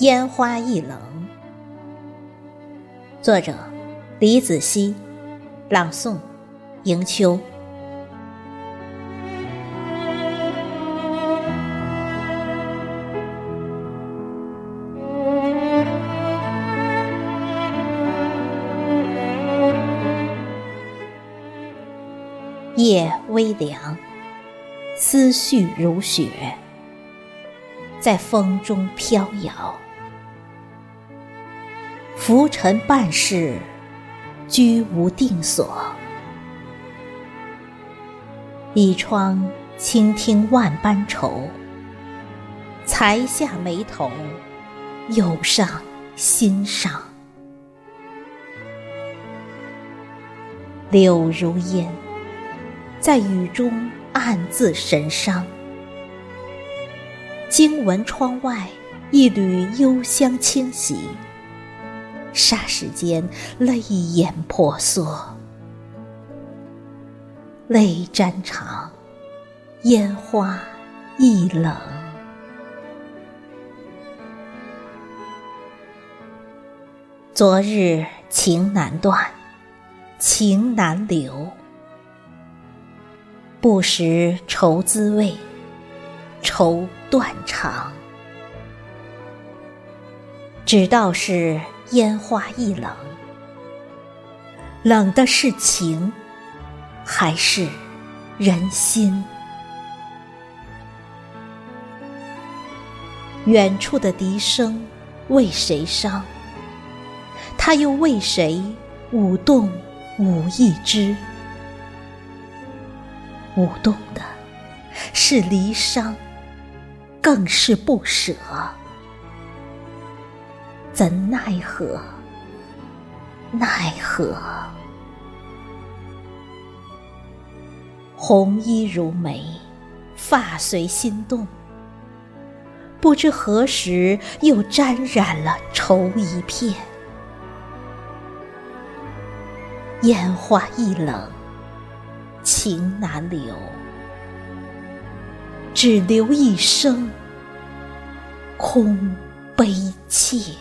烟花易冷。作者：李子熙，朗诵：迎秋。夜微凉，思绪如雪，在风中飘摇。浮沉半世，居无定所。倚窗倾听万般愁，才下眉头，又上心上。柳如烟。在雨中暗自神伤，惊闻窗外一缕幽香侵袭，霎时间泪眼婆娑，泪沾裳，烟花易冷。昨日情难断，情难留。不识愁滋味，愁断肠。只道是烟花易冷，冷的是情，还是人心？远处的笛声为谁伤？他又为谁舞动舞一支？舞动的是离殇，更是不舍。怎奈何？奈何？红衣如眉，发随心动，不知何时又沾染了愁一片。烟花易冷。情难留，只留一生空悲切。